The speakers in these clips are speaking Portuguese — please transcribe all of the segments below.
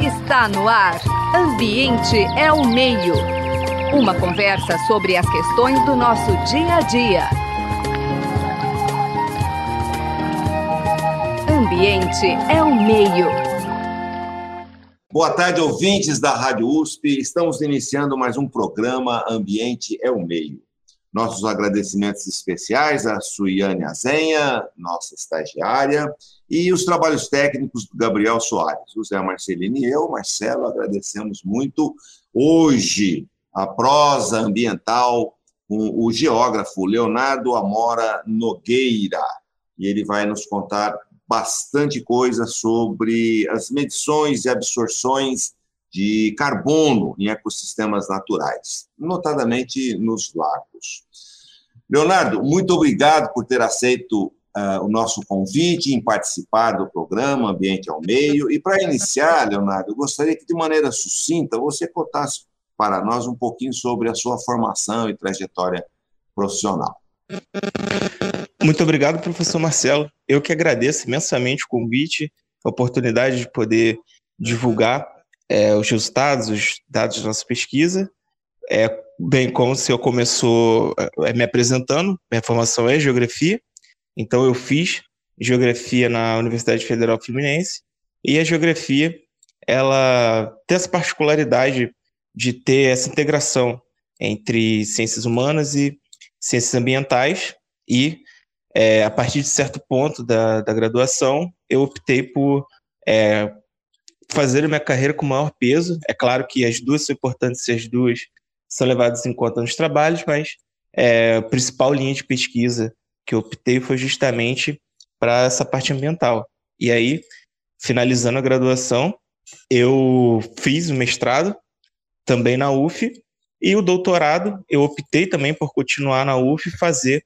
Está no ar. Ambiente é o meio. Uma conversa sobre as questões do nosso dia a dia. Ambiente é o meio. Boa tarde, ouvintes da Rádio USP. Estamos iniciando mais um programa Ambiente é o Meio. Nossos agradecimentos especiais a Suiane Azenha, nossa estagiária, e os trabalhos técnicos do Gabriel Soares. O Zé Marcelino e eu, Marcelo, agradecemos muito hoje a prosa ambiental com o geógrafo Leonardo Amora Nogueira. E ele vai nos contar bastante coisa sobre as medições e absorções de carbono em ecossistemas naturais, notadamente nos lagos. Leonardo, muito obrigado por ter aceito uh, o nosso convite em participar do programa Ambiente ao Meio. E para iniciar, Leonardo, eu gostaria que, de maneira sucinta, você contasse para nós um pouquinho sobre a sua formação e trajetória profissional. Muito obrigado, professor Marcelo. Eu que agradeço imensamente o convite, a oportunidade de poder divulgar é, os resultados, os dados da nossa pesquisa. É, bem como o senhor começou é, me apresentando, minha formação é geografia, então eu fiz geografia na Universidade Federal Fluminense e a geografia ela tem essa particularidade de ter essa integração entre ciências humanas e ciências ambientais e é, a partir de certo ponto da, da graduação eu optei por é, fazer minha carreira com maior peso. É claro que as duas são importantes e as duas são levadas em conta nos trabalhos, mas é, a principal linha de pesquisa que eu optei foi justamente para essa parte ambiental. E aí, finalizando a graduação, eu fiz o mestrado também na UF e o doutorado eu optei também por continuar na UF e fazer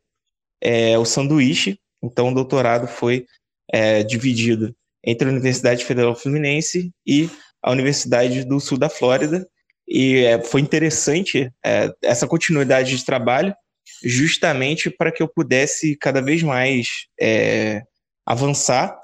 é, o sanduíche. Então, o doutorado foi é, dividido entre a Universidade Federal Fluminense e a Universidade do Sul da Flórida. E é, foi interessante é, essa continuidade de trabalho, justamente para que eu pudesse cada vez mais é, avançar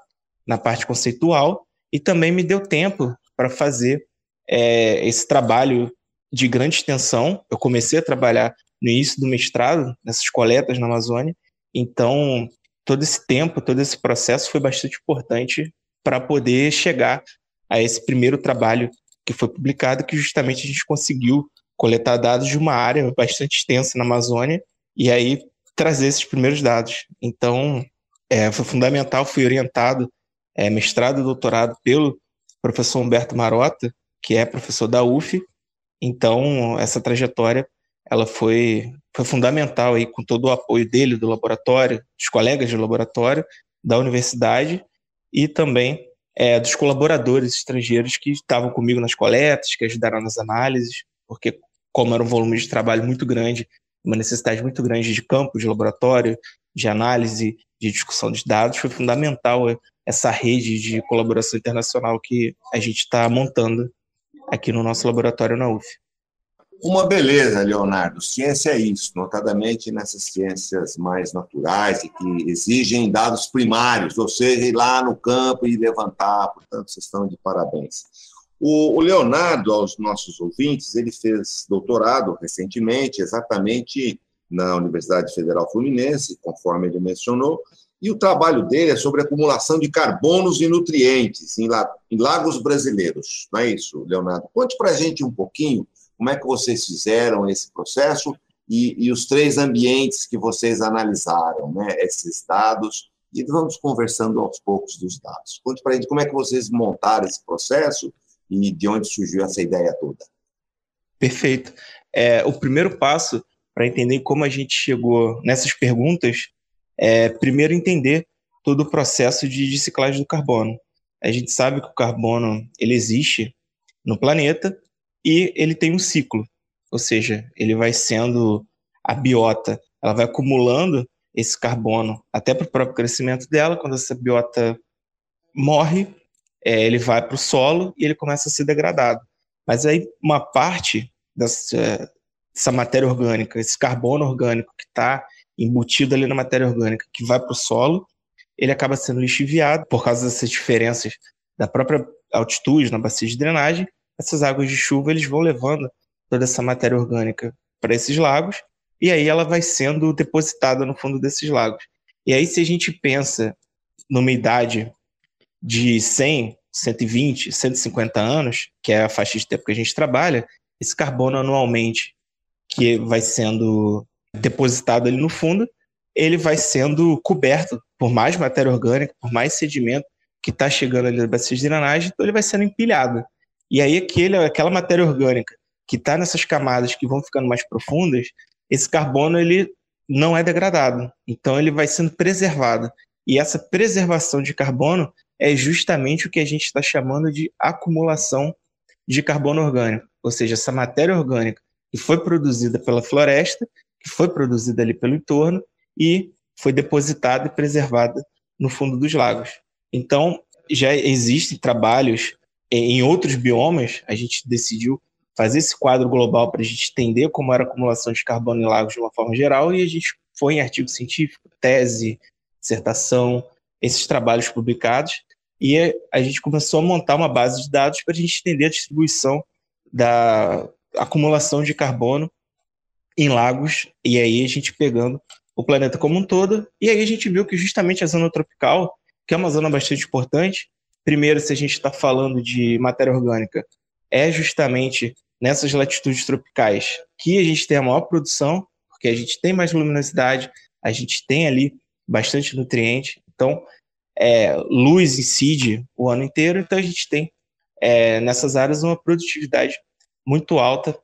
na parte conceitual e também me deu tempo para fazer é, esse trabalho de grande extensão. Eu comecei a trabalhar no início do mestrado, nessas coletas na Amazônia, então todo esse tempo, todo esse processo foi bastante importante para poder chegar a esse primeiro trabalho que foi publicado, que justamente a gente conseguiu coletar dados de uma área bastante extensa na Amazônia e aí trazer esses primeiros dados. Então, é, foi fundamental, fui orientado, é, mestrado e doutorado pelo professor Humberto Marota, que é professor da UF. Então, essa trajetória ela foi, foi fundamental aí com todo o apoio dele, do laboratório, dos colegas do laboratório, da universidade e também é, dos colaboradores estrangeiros que estavam comigo nas coletas, que ajudaram nas análises, porque como era um volume de trabalho muito grande, uma necessidade muito grande de campo, de laboratório, de análise, de discussão de dados, foi fundamental essa rede de colaboração internacional que a gente está montando aqui no nosso laboratório na UF. Uma beleza, Leonardo. Ciência é isso, notadamente nessas ciências mais naturais e que exigem dados primários, ou seja, ir lá no campo e levantar. Portanto, vocês estão de parabéns. O, Leonardo, aos nossos ouvintes, ele fez doutorado recentemente, exatamente na Universidade Federal Fluminense, conforme ele mencionou, e o trabalho dele é sobre acumulação de carbonos e nutrientes em, lagos brasileiros. Não é isso, Leonardo? Conte para a gente um pouquinho como é que vocês fizeram esse processo e, e os três ambientes que vocês analisaram, né, esses dados, e vamos conversando aos poucos dos dados. Conte para a gente como é que vocês montaram esse processo e de onde surgiu essa ideia toda. Perfeito. É, o primeiro passo para entender como a gente chegou nessas perguntas é primeiro entender todo o processo de, de ciclagem do carbono. A gente sabe que o carbono ele existe no planeta e ele tem um ciclo, ou seja, ele vai sendo a biota, ela vai acumulando esse carbono até para o próprio crescimento dela. Quando essa biota morre, é, ele vai para o solo e ele começa a ser degradado. Mas aí uma parte dessa, dessa matéria orgânica, esse carbono orgânico que está embutido ali na matéria orgânica, que vai para o solo, ele acaba sendo lixiviado por causa dessas diferenças da própria altitude, na bacia de drenagem, essas águas de chuva eles vão levando toda essa matéria orgânica para esses lagos e aí ela vai sendo depositada no fundo desses lagos. E aí se a gente pensa numa idade de 100, 120, 150 anos, que é a faixa de tempo que a gente trabalha, esse carbono anualmente que vai sendo depositado ali no fundo, ele vai sendo coberto por mais matéria orgânica, por mais sedimento que está chegando ali da bacia de drenagem, então ele vai sendo empilhado. E aí aquele, aquela matéria orgânica que está nessas camadas que vão ficando mais profundas, esse carbono ele não é degradado, então ele vai sendo preservado. E essa preservação de carbono é justamente o que a gente está chamando de acumulação de carbono orgânico, ou seja, essa matéria orgânica que foi produzida pela floresta, que foi produzida ali pelo entorno e foi depositada e preservada no fundo dos lagos. Então, já existem trabalhos em outros biomas, a gente decidiu fazer esse quadro global para a gente entender como era a acumulação de carbono em lagos de uma forma geral, e a gente foi em artigo científico, tese, dissertação, esses trabalhos publicados, e a gente começou a montar uma base de dados para a gente entender a distribuição da acumulação de carbono em lagos, e aí a gente pegando o planeta como um todo, e aí a gente viu que justamente a zona tropical, que é uma zona bastante importante, primeiro, se a gente está falando de matéria orgânica, é justamente nessas latitudes tropicais que a gente tem a maior produção, porque a gente tem mais luminosidade, a gente tem ali bastante nutriente, então é, luz incide o ano inteiro, então a gente tem é, nessas áreas uma produtividade muito alta,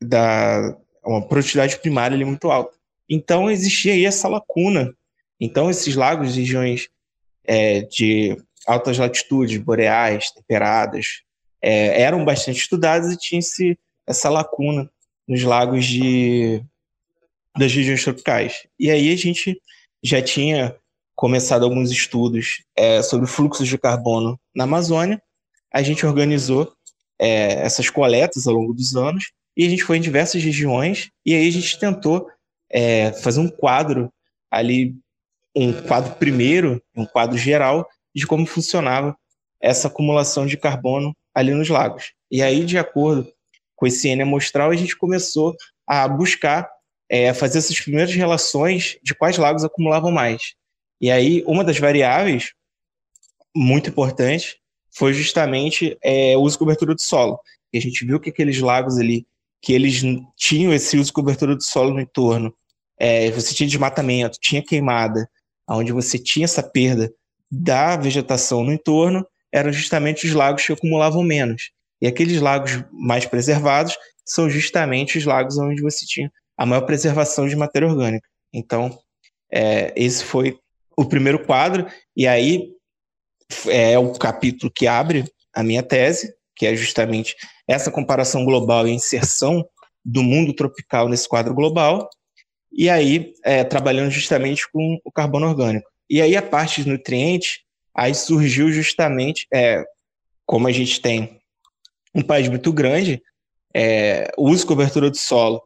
da, uma produtividade primária ali muito alta. Então existia aí essa lacuna. Então esses lagos, regiões é, de altas latitudes, boreais, temperadas, é, eram bastante estudados e tinha-se essa lacuna nos lagos de, das regiões tropicais. E aí a gente já tinha começado alguns estudos é, sobre fluxos de carbono na Amazônia. A gente organizou é, essas coletas ao longo dos anos e a gente foi em diversas regiões e aí a gente tentou é, fazer um quadro ali, um quadro primeiro, um quadro geral de como funcionava essa acumulação de carbono ali nos lagos. E aí, de acordo com esse N amostral, a gente começou a buscar é, fazer essas primeiras relações de quais lagos acumulavam mais. E aí, uma das variáveis muito importante foi justamente é, o uso de cobertura do solo. E a gente viu que aqueles lagos ali, que eles tinham esse uso de cobertura do solo no entorno, é, você tinha desmatamento, tinha queimada, onde você tinha essa perda da vegetação no entorno eram justamente os lagos que acumulavam menos. E aqueles lagos mais preservados são justamente os lagos onde você tinha a maior preservação de matéria orgânica. Então, é, esse foi o primeiro quadro, e aí é o capítulo que abre a minha tese, que é justamente essa comparação global e inserção do mundo tropical nesse quadro global, e aí é, trabalhando justamente com o carbono orgânico. E aí a parte de nutrientes, aí surgiu justamente, é, como a gente tem um país muito grande, é, o uso e cobertura do solo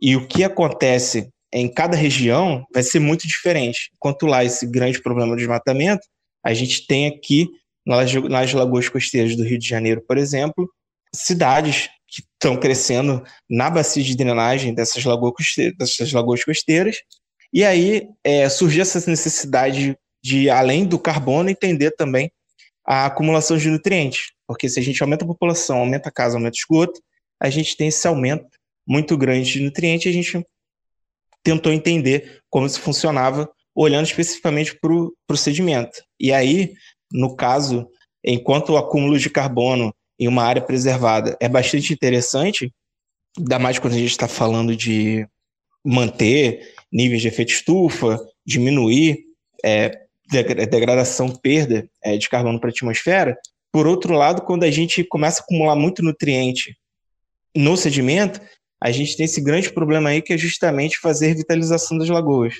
e o que acontece em cada região vai ser muito diferente. Enquanto lá esse grande problema do desmatamento, a gente tem aqui nas, nas lagoas costeiras do Rio de Janeiro, por exemplo, cidades que estão crescendo na bacia de drenagem dessas lagoas costeiras, dessas lagoas costeiras e aí é, surgiu essa necessidade de, além do carbono, entender também a acumulação de nutrientes. Porque se a gente aumenta a população, aumenta a casa, aumenta o esgoto, a gente tem esse aumento muito grande de nutrientes a gente tentou entender como isso funcionava, olhando especificamente para o sedimento. E aí, no caso, enquanto o acúmulo de carbono em uma área preservada é bastante interessante, ainda mais quando a gente está falando de manter níveis de efeito estufa, diminuir é, degradação, perda é, de carbono para a atmosfera. Por outro lado, quando a gente começa a acumular muito nutriente no sedimento, a gente tem esse grande problema aí que é justamente fazer revitalização das lagoas.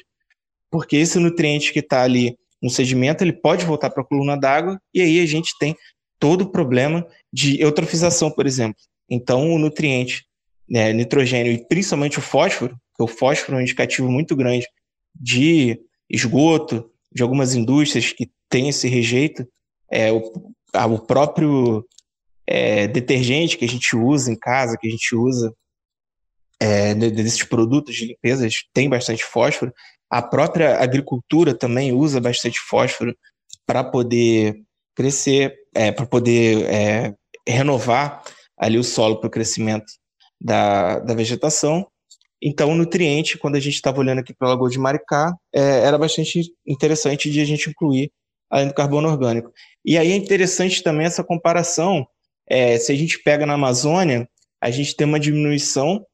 Porque esse nutriente que está ali no sedimento, ele pode voltar para a coluna d'água e aí a gente tem todo o problema de eutrofização, por exemplo. Então, o nutriente, né, nitrogênio e principalmente o fósforo, o fósforo é um indicativo muito grande de esgoto, de algumas indústrias que têm esse rejeito. É, o, o próprio é, detergente que a gente usa em casa, que a gente usa é, desses produtos de limpeza, tem bastante fósforo. A própria agricultura também usa bastante fósforo para poder crescer, é, para poder é, renovar ali o solo para o crescimento da, da vegetação. Então, o nutriente, quando a gente estava olhando aqui para a Lagoa de Maricá, é, era bastante interessante de a gente incluir além do carbono orgânico. E aí é interessante também essa comparação. É, se a gente pega na Amazônia, a gente tem uma diminuição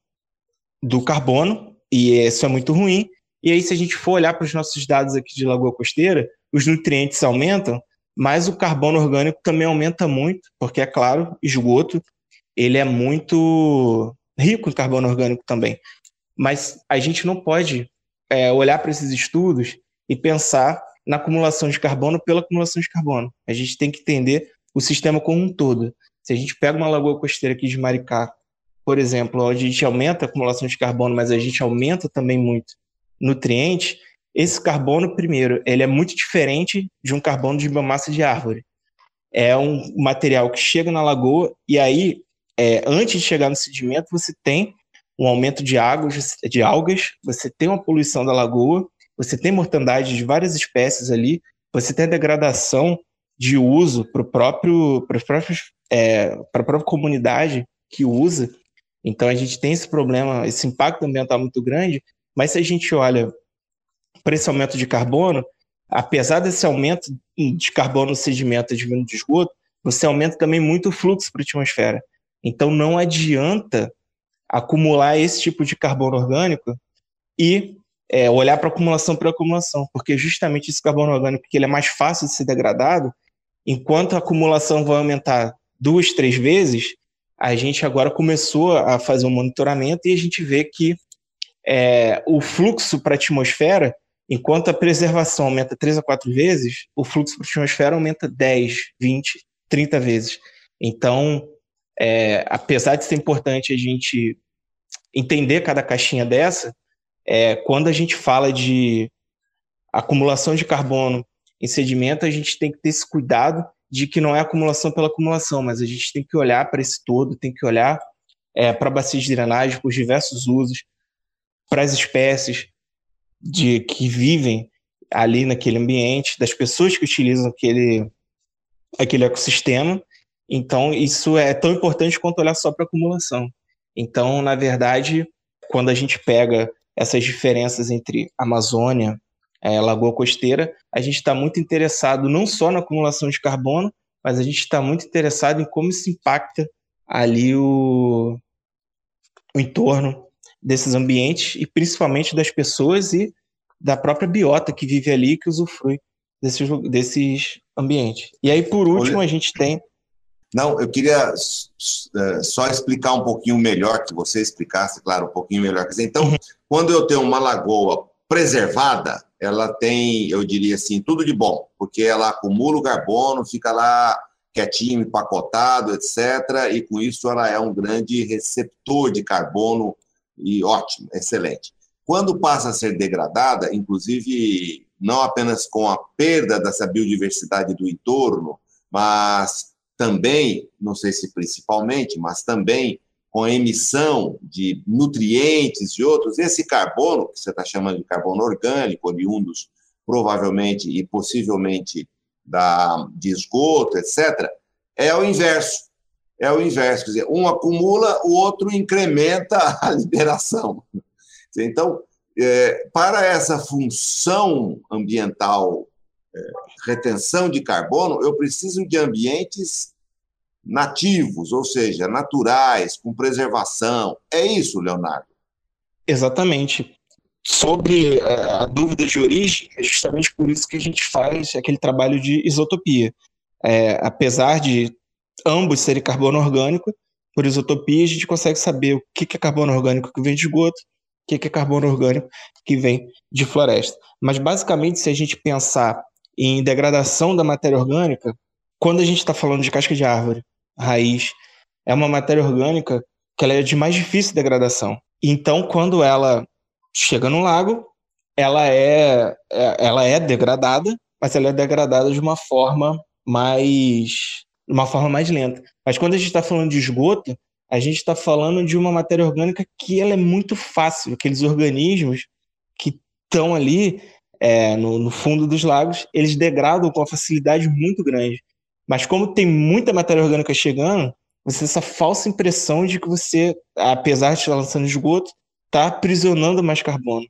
do carbono, e isso é muito ruim. E aí, se a gente for olhar para os nossos dados aqui de Lagoa Costeira, os nutrientes aumentam, mas o carbono orgânico também aumenta muito, porque, é claro, esgoto, ele é muito rico em carbono orgânico também. Mas a gente não pode é, olhar para esses estudos e pensar na acumulação de carbono pela acumulação de carbono. A gente tem que entender o sistema como um todo. Se a gente pega uma lagoa costeira aqui de Maricá, por exemplo, onde a gente aumenta a acumulação de carbono, mas a gente aumenta também muito nutrientes, esse carbono, primeiro, ele é muito diferente de um carbono de biomassa de árvore. É um material que chega na lagoa e aí, é, antes de chegar no sedimento, você tem um aumento de, águas, de algas, você tem uma poluição da lagoa, você tem mortandade de várias espécies ali, você tem a degradação de uso para próprio para é, a própria comunidade que usa. Então a gente tem esse problema, esse impacto ambiental muito grande. Mas se a gente olha para esse aumento de carbono, apesar desse aumento de carbono no sedimento vindo de esgoto, você aumenta também muito o fluxo para a atmosfera. Então não adianta acumular esse tipo de carbono orgânico e é, olhar para acumulação por acumulação, porque justamente esse carbono orgânico que ele é mais fácil de ser degradado, enquanto a acumulação vai aumentar duas, três vezes, a gente agora começou a fazer um monitoramento e a gente vê que é, o fluxo para a atmosfera, enquanto a preservação aumenta três a quatro vezes, o fluxo para a atmosfera aumenta 10, 20, 30 vezes. Então, é, apesar de ser importante a gente entender cada caixinha dessa, é, quando a gente fala de acumulação de carbono em sedimento, a gente tem que ter esse cuidado de que não é acumulação pela acumulação, mas a gente tem que olhar para esse todo, tem que olhar é, para bacias de drenagem, para os diversos usos, para as espécies de que vivem ali naquele ambiente, das pessoas que utilizam aquele, aquele ecossistema. Então, isso é tão importante quanto olhar só para acumulação. Então, na verdade, quando a gente pega essas diferenças entre Amazônia, é, Lagoa Costeira, a gente está muito interessado não só na acumulação de carbono, mas a gente está muito interessado em como isso impacta ali o, o entorno desses ambientes e principalmente das pessoas e da própria biota que vive ali que usufrui desses, desses ambientes. E aí, por último, a gente tem. Não, eu queria é, só explicar um pouquinho melhor, que você explicasse, claro, um pouquinho melhor. então, uhum. quando eu tenho uma lagoa preservada, ela tem, eu diria assim, tudo de bom, porque ela acumula o carbono, fica lá quietinho, empacotado, etc. E com isso ela é um grande receptor de carbono e ótimo, excelente. Quando passa a ser degradada, inclusive não apenas com a perda dessa biodiversidade do entorno, mas também, não sei se principalmente, mas também com a emissão de nutrientes e outros, esse carbono, que você está chamando de carbono orgânico, oriundos provavelmente e possivelmente da, de esgoto, etc., é o inverso. É o inverso. Quer dizer, um acumula, o outro incrementa a liberação. Então, é, para essa função ambiental, retenção de carbono, eu preciso de ambientes nativos, ou seja, naturais, com preservação. É isso, Leonardo? Exatamente. Sobre é, a dúvida de origem, é justamente por isso que a gente faz aquele trabalho de isotopia. É, apesar de ambos serem carbono orgânico, por isotopia a gente consegue saber o que é carbono orgânico que vem de esgoto, o que é carbono orgânico que vem de floresta. Mas basicamente, se a gente pensar em degradação da matéria orgânica, quando a gente está falando de casca de árvore, raiz, é uma matéria orgânica que ela é de mais difícil degradação. Então, quando ela chega no lago, ela é, é, ela é degradada, mas ela é degradada de uma forma mais uma forma mais lenta. Mas quando a gente está falando de esgoto, a gente está falando de uma matéria orgânica que ela é muito fácil, aqueles organismos que estão ali é, no, no, fundo dos lagos, eles degradam com uma facilidade muito grande. Mas como tem muita matéria orgânica chegando, você tem essa falsa impressão de que você, apesar de estar lançando esgoto, está aprisionando mais carbono.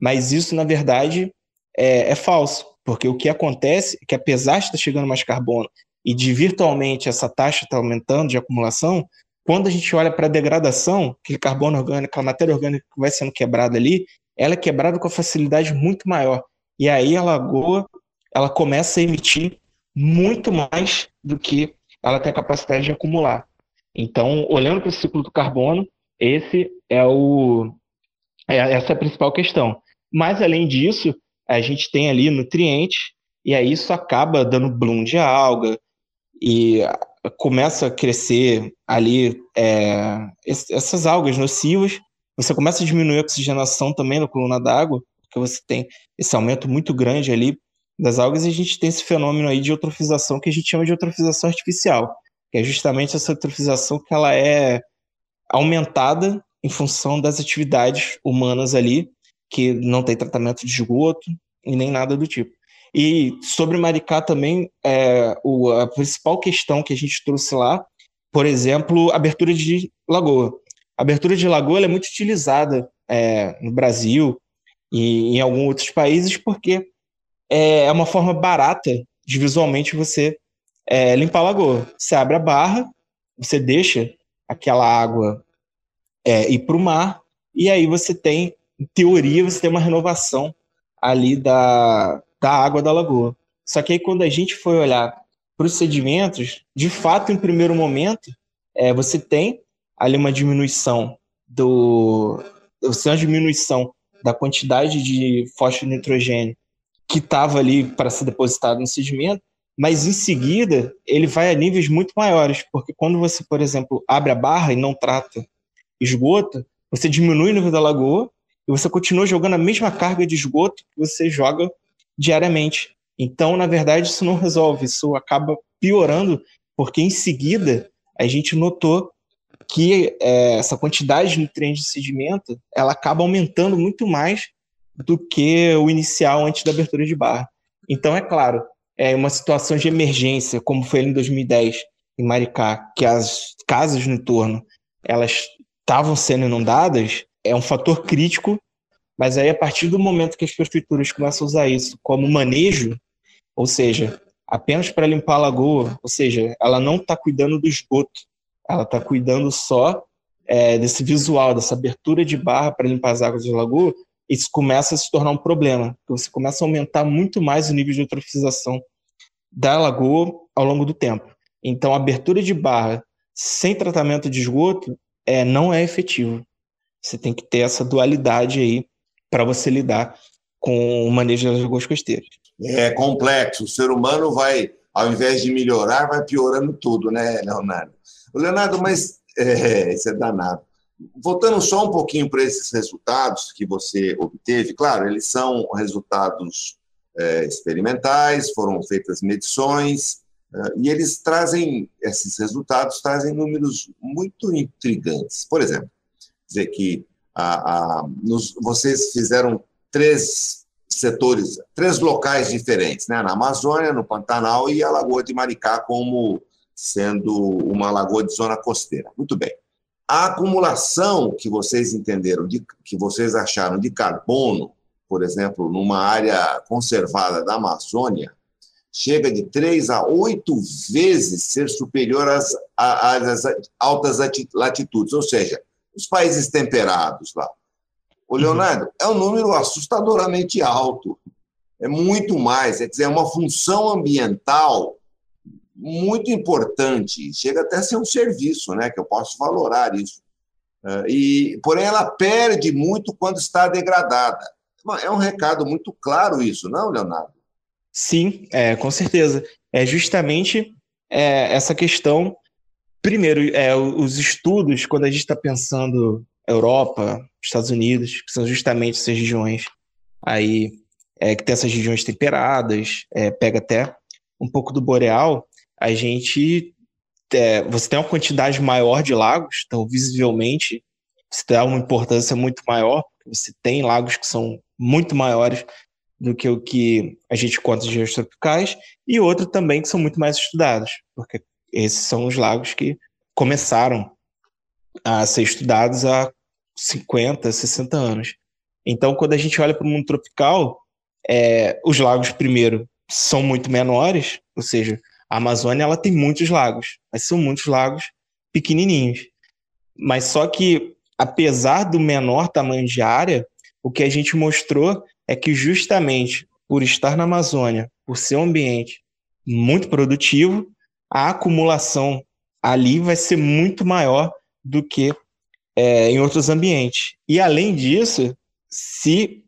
Mas isso, na verdade, é, é falso, porque o que acontece é que, apesar de estar chegando mais carbono e de virtualmente essa taxa está aumentando de acumulação, quando a gente olha para a degradação, aquele carbono orgânico, a matéria orgânica que vai sendo quebrada ali, ela é quebrada com facilidade muito maior. E aí a lagoa ela começa a emitir muito mais do que ela tem a capacidade de acumular. Então, olhando para o ciclo do carbono, esse é o é, essa é a principal questão. Mas além disso, a gente tem ali nutrientes e aí isso acaba dando bloom de alga e começa a crescer ali é, essas algas nocivas. Você começa a diminuir a oxigenação também na coluna d'água, porque você tem esse aumento muito grande ali das algas e a gente tem esse fenômeno aí de eutrofização que a gente chama de eutrofização artificial, que é justamente essa eutrofização que ela é aumentada em função das atividades humanas ali, que não tem tratamento de esgoto e nem nada do tipo. E sobre Maricá também, é, o, a principal questão que a gente trouxe lá, por exemplo, abertura de lagoa. A abertura de lagoa é muito utilizada é, no Brasil em alguns outros países porque é, é uma forma barata de visualmente você é, limpar a lagoa. Você abre a barra, você deixa aquela água é, ir para o mar, e aí você tem, em teoria, você tem uma renovação ali da, da água da lagoa. Só que aí quando a gente foi olhar para os sedimentos, de fato, em primeiro momento, é, você tem ali uma diminuição do. Você tem uma diminuição da quantidade de fósforo e nitrogênio que estava ali para ser depositado no sedimento, mas em seguida ele vai a níveis muito maiores, porque quando você, por exemplo, abre a barra e não trata esgoto, você diminui o nível da lagoa e você continua jogando a mesma carga de esgoto que você joga diariamente. Então, na verdade, isso não resolve, isso acaba piorando, porque em seguida a gente notou que é, essa quantidade de nutrientes de sedimento ela acaba aumentando muito mais do que o inicial antes da abertura de barra. Então, é claro, é uma situação de emergência, como foi em 2010 em Maricá, que as casas no entorno elas estavam sendo inundadas, é um fator crítico, mas aí a partir do momento que as prefeituras começam a usar isso como manejo, ou seja, apenas para limpar a lagoa, ou seja, ela não está cuidando do esgoto, ela está cuidando só é, desse visual, dessa abertura de barra para limpar as águas da lagoa, isso começa a se tornar um problema, você começa a aumentar muito mais o nível de eutrofização da lagoa ao longo do tempo. Então, a abertura de barra sem tratamento de esgoto é, não é efetivo. Você tem que ter essa dualidade aí para você lidar com o manejo das lagoas costeiras. É complexo. O ser humano vai, ao invés de melhorar, vai piorando tudo, né, Leonardo? Leonardo, mas é, isso é danado. Voltando só um pouquinho para esses resultados que você obteve, claro, eles são resultados é, experimentais, foram feitas medições, é, e eles trazem, esses resultados trazem números muito intrigantes. Por exemplo, dizer que a, a, nos, vocês fizeram três setores, três locais diferentes, né? na Amazônia, no Pantanal e a Lagoa de Maricá como sendo uma lagoa de zona costeira. Muito bem. A acumulação que vocês entenderam, de, que vocês acharam de carbono, por exemplo, numa área conservada da Amazônia, chega de três a oito vezes ser superior às, às, altas latitudes, ou seja, os países temperados lá. O uhum. Leonardo, é um número assustadoramente alto. É muito mais, é dizer, é uma função ambiental muito importante, chega até a ser um serviço, né, que eu posso valorar isso. É, e, porém, ela perde muito quando está degradada. É um recado muito claro isso, não, Leonardo? Sim, é, com certeza. É justamente é, essa questão. Primeiro, é, os estudos, quando a gente está pensando Europa, Estados Unidos, que são justamente essas regiões aí, é, que tem essas regiões temperadas, é, pega até um pouco do boreal, a gente é, você tem uma quantidade maior de lagos, então visivelmente você dá uma importância muito maior. Você tem lagos que são muito maiores do que o que a gente conta de regiões tropicais, e outros também que são muito mais estudados, porque esses são os lagos que começaram a ser estudados há 50, 60 anos. Então, quando a gente olha para o mundo tropical, é, os lagos, primeiro, são muito menores, ou seja, a Amazônia ela tem muitos lagos, mas são muitos lagos pequenininhos. Mas só que, apesar do menor tamanho de área, o que a gente mostrou é que justamente por estar na Amazônia, por ser um ambiente muito produtivo, a acumulação ali vai ser muito maior do que é, em outros ambientes. E além disso, se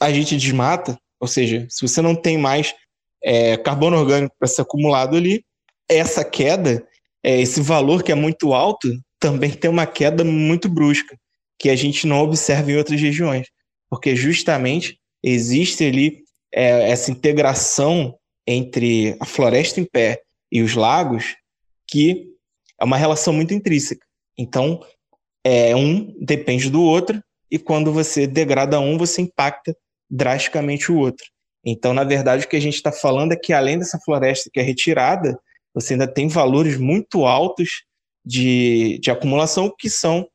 a gente desmata, ou seja, se você não tem mais é, carbono orgânico para ser acumulado ali, essa queda, é, esse valor que é muito alto, também tem uma queda muito brusca, que a gente não observa em outras regiões, porque justamente existe ali é, essa integração entre a floresta em pé e os lagos, que é uma relação muito intrínseca. Então, é, um depende do outro, e quando você degrada um, você impacta drasticamente o outro. Então, na verdade, o que a gente está falando é que além dessa floresta que é retirada, você ainda tem valores muito altos de, de acumulação que são,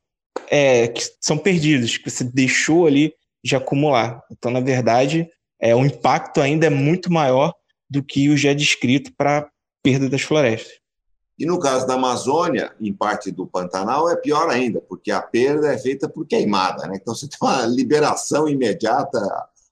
é, que são perdidos, que você deixou ali de acumular. Então, na verdade, é, o impacto ainda é muito maior do que o já descrito para perda das florestas. E no caso da Amazônia, em parte do Pantanal, é pior ainda, porque a perda é feita por queimada. Né? Então, você tem uma liberação imediata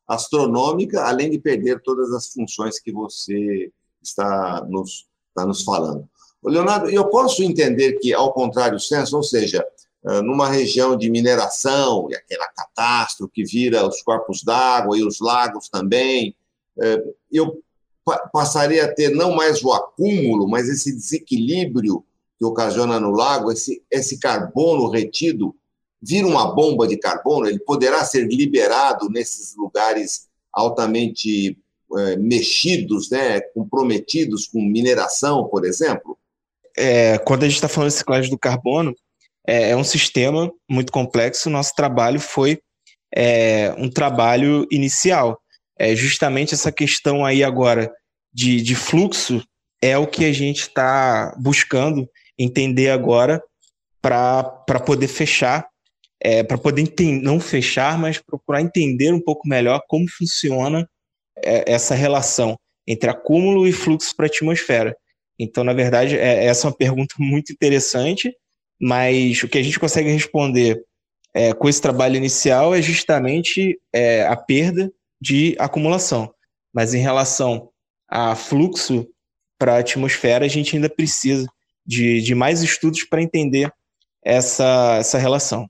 astronômica, além de perder todas as funções que você está nos, está nos falando. Leonardo, eu posso entender que, ao contrário senso, ou seja, ah, numa região de mineração, e aquela catástrofe que vira os corpos d'água e os lagos também, eh, eu passaria a ter não mais o acúmulo, mas esse desequilíbrio que ocasiona no lago, esse, esse carbono retido vira uma bomba de carbono, ele poderá ser liberado nesses lugares altamente é, mexidos, né, comprometidos com mineração, por exemplo? É, quando a gente está falando de reciclagem do carbono, é, é, um sistema muito complexo. Nosso trabalho foi é, um trabalho inicial. É justamente essa questão aí agora de, de fluxo é o que a gente está buscando entender agora para poder fechar é, para poder não fechar, mas procurar entender um pouco melhor como funciona é, essa relação entre acúmulo e fluxo para a atmosfera. Então, na verdade, é, essa é uma pergunta muito interessante, mas o que a gente consegue responder é, com esse trabalho inicial é justamente é, a perda de acumulação. Mas em relação a fluxo para a atmosfera, a gente ainda precisa de, de mais estudos para entender essa, essa relação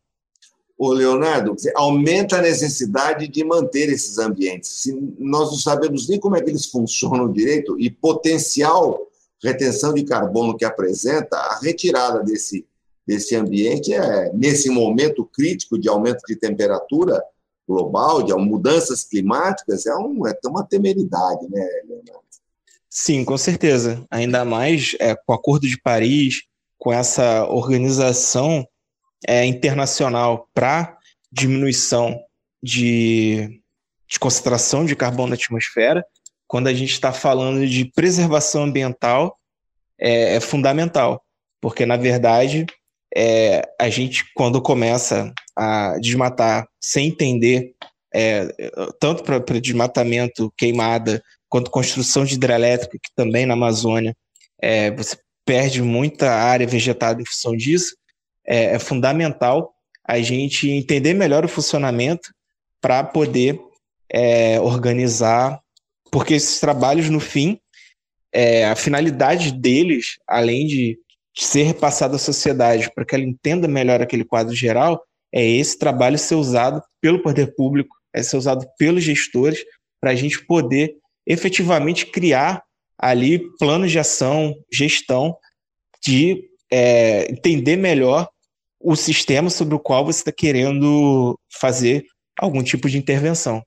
o Leonardo, aumenta a necessidade de manter esses ambientes. Se nós não sabemos nem como é que eles funcionam direito e potencial retenção de carbono que apresenta, a retirada desse, desse ambiente é, nesse momento crítico de aumento de temperatura global, de mudanças climáticas, é, um, é uma temeridade, né, Leonardo? Sim, com certeza. Ainda mais é, com o Acordo de Paris, com essa organização é, internacional para diminuição de, de concentração de carbono na atmosfera, quando a gente está falando de preservação ambiental, é, é, fundamental, porque, na verdade, é, a gente, quando começa a desmatar sem entender, é, tanto para desmatamento, queimada, quanto construção de hidrelétrica, que também na Amazônia é, você perde muita área vegetada em função disso, é, é fundamental a gente entender melhor o funcionamento para poder é, organizar, porque esses trabalhos, no fim, é, a finalidade deles, além de ser repassado à sociedade para que ela entenda melhor aquele quadro geral, é esse trabalho ser usado pelo poder público, é ser usado pelos gestores, para a gente poder efetivamente criar ali planos de ação, gestão, de é, entender melhor o sistema sobre o qual você está querendo fazer algum tipo de intervenção.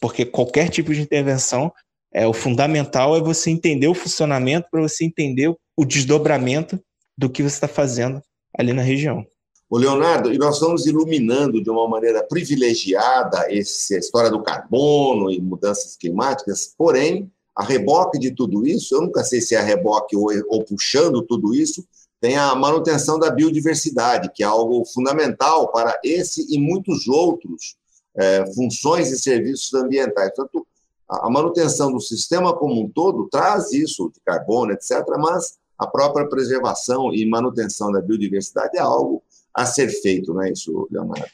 Porque qualquer tipo de intervenção, é o fundamental é você entender o funcionamento para você entender o desdobramento do que você está fazendo ali na região. O Leonardo, e nós estamos iluminando de uma maneira privilegiada essa história do carbono e mudanças climáticas, porém, a reboque de tudo isso, eu nunca sei se é a reboque ou, ou puxando tudo isso, tem a manutenção da biodiversidade, que é algo fundamental para esse e muitos outros é, funções e serviços ambientais. Portanto, a manutenção do sistema como um todo traz isso de carbono, etc., mas a própria preservação e manutenção da biodiversidade é algo a ser feito, não é isso, Leonardo?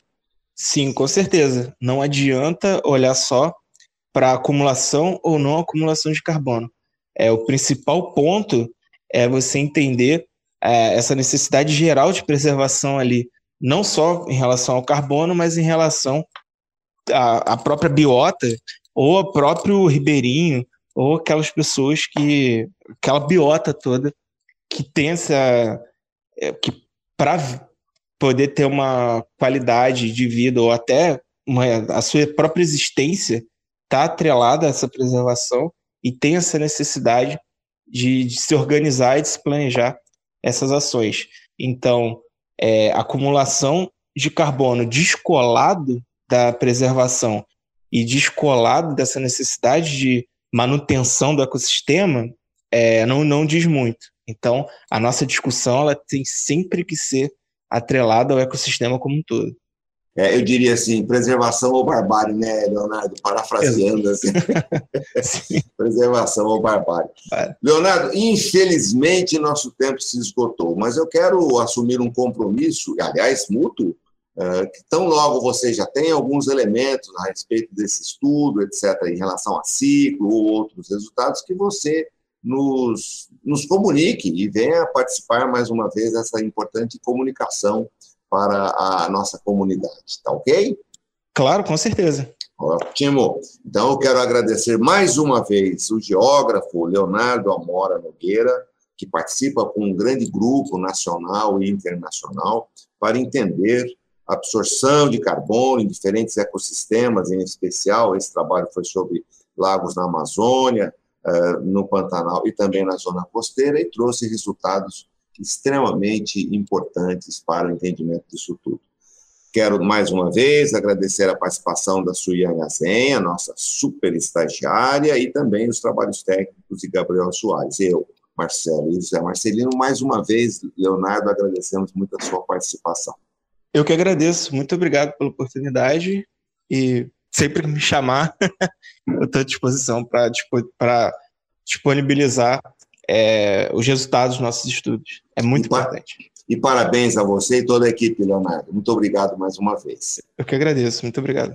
Sim, com certeza. Não adianta olhar só para acumulação ou não acumulação de carbono. É o principal ponto é você entender é, essa necessidade geral de preservação ali, não só em relação ao carbono, mas em relação à, à própria biota ou ao próprio ribeirinho ou aquelas pessoas que aquela biota toda que tem essa é, que para poder ter uma qualidade de vida ou até uma, a sua própria existência está atrelada a essa preservação e tem essa necessidade de, de se organizar e de se planejar essas ações. Então, é, acumulação de carbono descolado da preservação e descolado dessa necessidade de manutenção do ecossistema é, não, não diz muito. Então, a nossa discussão ela tem sempre que ser atrelada ao ecossistema como um todo. É, eu diria assim, preservação ou barbárie, né, Leonardo? Parafraseando assim. preservação ou barbárie. Leonardo, infelizmente nosso tempo se esgotou, mas eu quero assumir um compromisso, aliás, mútuo, uh, que tão logo você já tem alguns elementos a respeito desse estudo, etc., em relação a ciclo ou outros resultados, que você nos, nos comunique e venha participar mais uma vez dessa importante comunicação para a nossa comunidade, tá ok? Claro, com certeza. Ótimo. Então, eu quero agradecer mais uma vez o geógrafo Leonardo Amora Nogueira, que participa com um grande grupo nacional e internacional para entender a absorção de carbono em diferentes ecossistemas, em especial, esse trabalho foi sobre lagos na Amazônia, eh, no Pantanal e também na zona costeira, e trouxe resultados extremamente importantes para o entendimento disso tudo. Quero mais uma vez agradecer a participação da Suiane Azenha, nossa super estagiária, e também os trabalhos técnicos de Gabriel Soares. Eu, Marcelo e José Marcelino, mais uma vez, Leonardo, agradecemos muito a sua participação. Eu que agradeço, muito obrigado pela oportunidade e sempre que me chamar, eu estou à disposição para disponibilizar é, os resultados dos nossos estudos. É muito e importante. E parabéns a você e toda a equipe, Leonardo. Muito obrigado mais uma vez. Eu que agradeço. Muito obrigado.